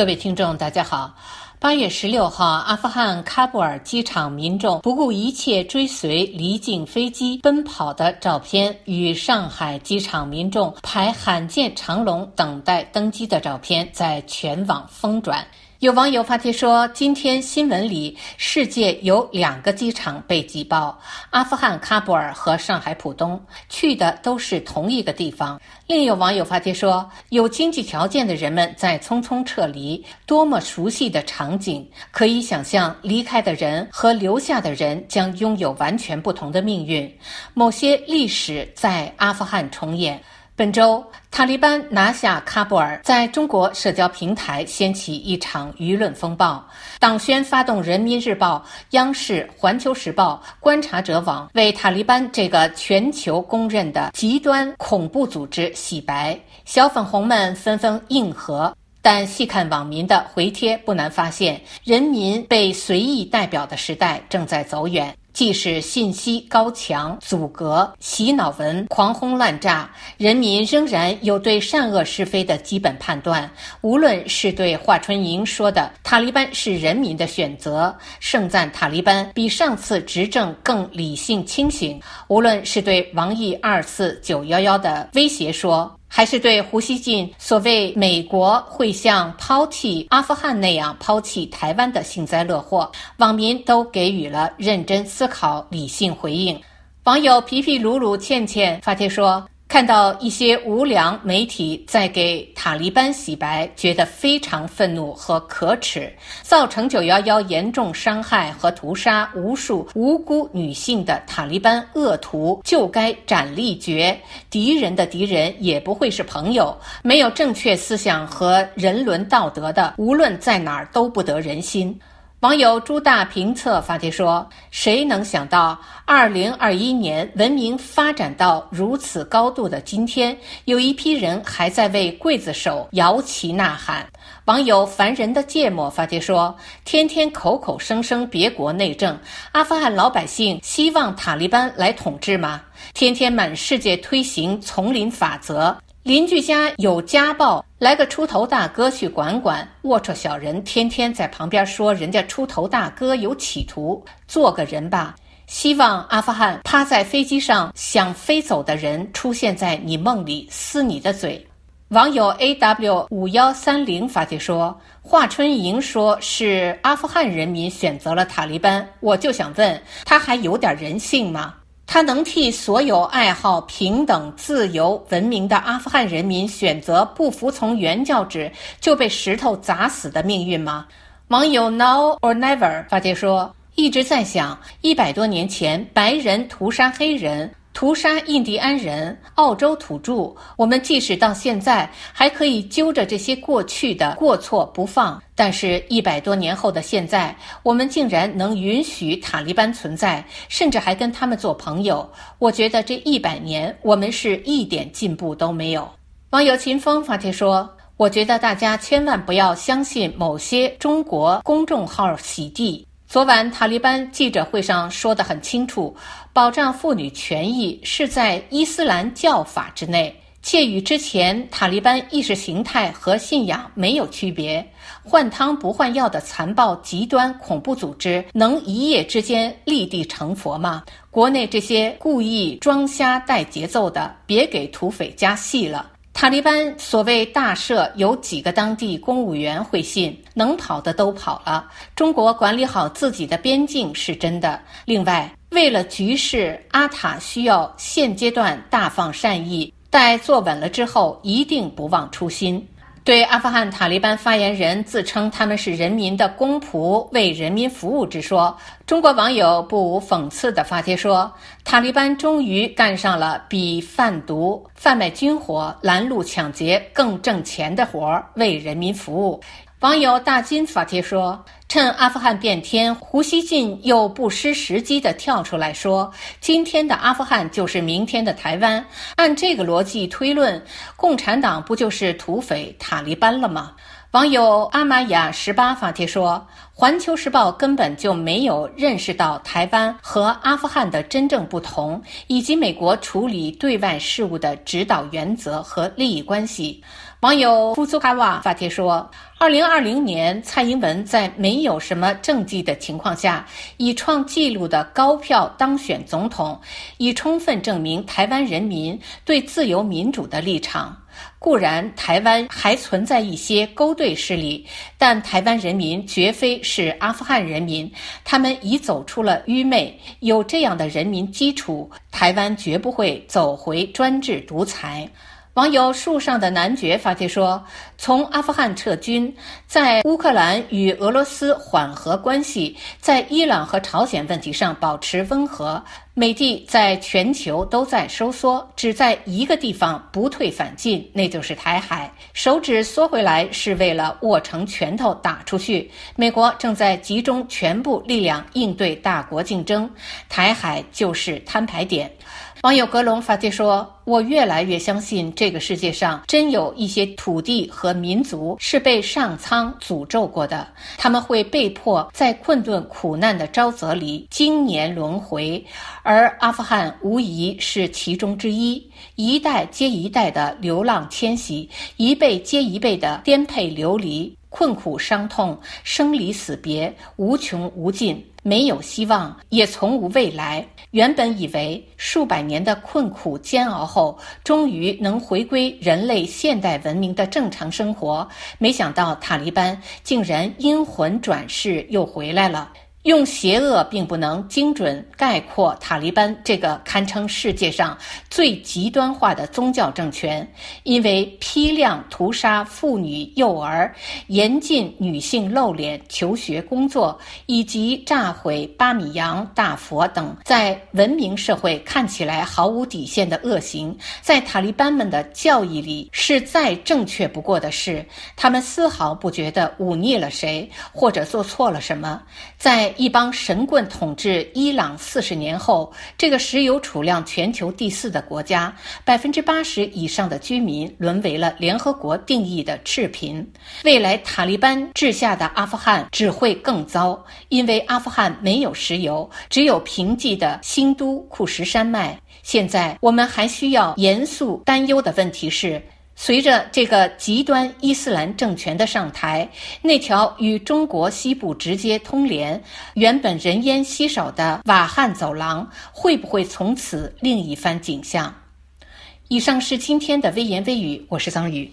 各位听众，大家好。八月十六号，阿富汗喀布尔机场民众不顾一切追随离境飞机奔跑的照片，与上海机场民众排罕见长龙等待登机的照片在全网疯转。有网友发帖说：“今天新闻里，世界有两个机场被挤爆，阿富汗喀布尔和上海浦东，去的都是同一个地方。”另有网友发帖说：“有经济条件的人们在匆匆撤离，多么熟悉的场景！可以想象，离开的人和留下的人将拥有完全不同的命运。某些历史在阿富汗重演。”本周，塔利班拿下喀布尔，在中国社交平台掀起一场舆论风暴。党宣发动人民日报、央视、环球时报、观察者网为塔利班这个全球公认的极端恐怖组织洗白，小粉红们纷纷应和。但细看网民的回帖，不难发现，人民被随意代表的时代正在走远。即使信息高墙阻隔、洗脑文狂轰滥炸，人民仍然有对善恶是非的基本判断。无论是对华春莹说的“塔利班是人民的选择”，盛赞塔利班比上次执政更理性清醒；无论是对王毅二次九幺幺的威胁说。还是对胡锡进所谓美国会像抛弃阿富汗那样抛弃台湾的幸灾乐祸，网民都给予了认真思考、理性回应。网友皮皮鲁鲁倩倩发帖说。看到一些无良媒体在给塔利班洗白，觉得非常愤怒和可耻。造成九幺幺严重伤害和屠杀无数无辜女性的塔利班恶徒就该斩立决。敌人的敌人也不会是朋友。没有正确思想和人伦道德的，无论在哪儿都不得人心。网友朱大评测发帖说：“谁能想到，二零二一年文明发展到如此高度的今天，有一批人还在为刽子手摇旗呐喊？”网友凡人的芥末发帖说：“天天口口声声别国内政，阿富汗老百姓希望塔利班来统治吗？天天满世界推行丛林法则。”邻居家有家暴，来个出头大哥去管管。龌龊小人天天在旁边说人家出头大哥有企图，做个人吧。希望阿富汗趴在飞机上想飞走的人出现在你梦里撕你的嘴。网友 A W 五幺三零发帖说：“华春莹说是阿富汗人民选择了塔利班，我就想问他还有点人性吗？”他能替所有爱好平等、自由、文明的阿富汗人民选择不服从原教旨就被石头砸死的命运吗？网友 Now or Never 发帖说：“一直在想，一百多年前白人屠杀黑人。”屠杀印第安人、澳洲土著，我们即使到现在还可以揪着这些过去的过错不放。但是，一百多年后的现在，我们竟然能允许塔利班存在，甚至还跟他们做朋友。我觉得这一百年，我们是一点进步都没有。网友秦风发帖说：“我觉得大家千万不要相信某些中国公众号洗地。”昨晚塔利班记者会上说得很清楚，保障妇女权益是在伊斯兰教法之内，且与之前塔利班意识形态和信仰没有区别。换汤不换药的残暴极端恐怖组织能一夜之间立地成佛吗？国内这些故意装瞎带节奏的，别给土匪加戏了。塔利班所谓大赦，有几个当地公务员会信？能跑的都跑了。中国管理好自己的边境是真的。另外，为了局势，阿塔需要现阶段大放善意，待坐稳了之后，一定不忘初心。对阿富汗塔利班发言人自称他们是人民的公仆，为人民服务之说，中国网友不无讽刺的发帖说：“塔利班终于干上了比贩毒、贩卖军火、拦路抢劫更挣钱的活儿，为人民服务。”网友大金发帖说：“趁阿富汗变天，胡锡进又不失时机地跳出来说，今天的阿富汗就是明天的台湾。按这个逻辑推论，共产党不就是土匪塔利班了吗？”网友阿玛雅十八发帖说：“环球时报根本就没有认识到台湾和阿富汗的真正不同，以及美国处理对外事务的指导原则和利益关系。”网友夫苏卡瓦发帖说：“二零二零年，蔡英文在没有什么政绩的情况下，以创纪录的高票当选总统，已充分证明台湾人民对自由民主的立场。”固然，台湾还存在一些勾兑势力，但台湾人民绝非是阿富汗人民，他们已走出了愚昧。有这样的人民基础，台湾绝不会走回专制独裁。网友树上的男爵发帖说：“从阿富汗撤军，在乌克兰与俄罗斯缓和关系，在伊朗和朝鲜问题上保持温和。美帝在全球都在收缩，只在一个地方不退反进，那就是台海。手指缩回来是为了握成拳头打出去。美国正在集中全部力量应对大国竞争，台海就是摊牌点。”网友格隆发帖说：“我越来越相信，这个世界上真有一些土地和民族是被上苍诅咒过的，他们会被迫在困顿苦难的沼泽里经年轮回，而阿富汗无疑是其中之一。一代接一代的流浪迁徙，一辈接一辈的颠沛流离。”困苦、伤痛、生离死别，无穷无尽，没有希望，也从无未来。原本以为数百年的困苦煎熬后，终于能回归人类现代文明的正常生活，没想到塔利班竟然阴魂转世，又回来了。用邪恶并不能精准概括塔利班这个堪称世界上最极端化的宗教政权，因为批量屠杀妇女幼儿、严禁女性露脸求学工作，以及炸毁巴米扬大佛等，在文明社会看起来毫无底线的恶行，在塔利班们的教义里是再正确不过的事。他们丝毫不觉得忤逆了谁，或者做错了什么，在。一帮神棍统治伊朗四十年后，这个石油储量全球第四的国家，百分之八十以上的居民沦为了联合国定义的赤贫。未来塔利班治下的阿富汗只会更糟，因为阿富汗没有石油，只有贫瘠的新都库什山脉。现在我们还需要严肃担忧的问题是。随着这个极端伊斯兰政权的上台，那条与中国西部直接通联、原本人烟稀少的瓦罕走廊，会不会从此另一番景象？以上是今天的微言微语，我是张宇。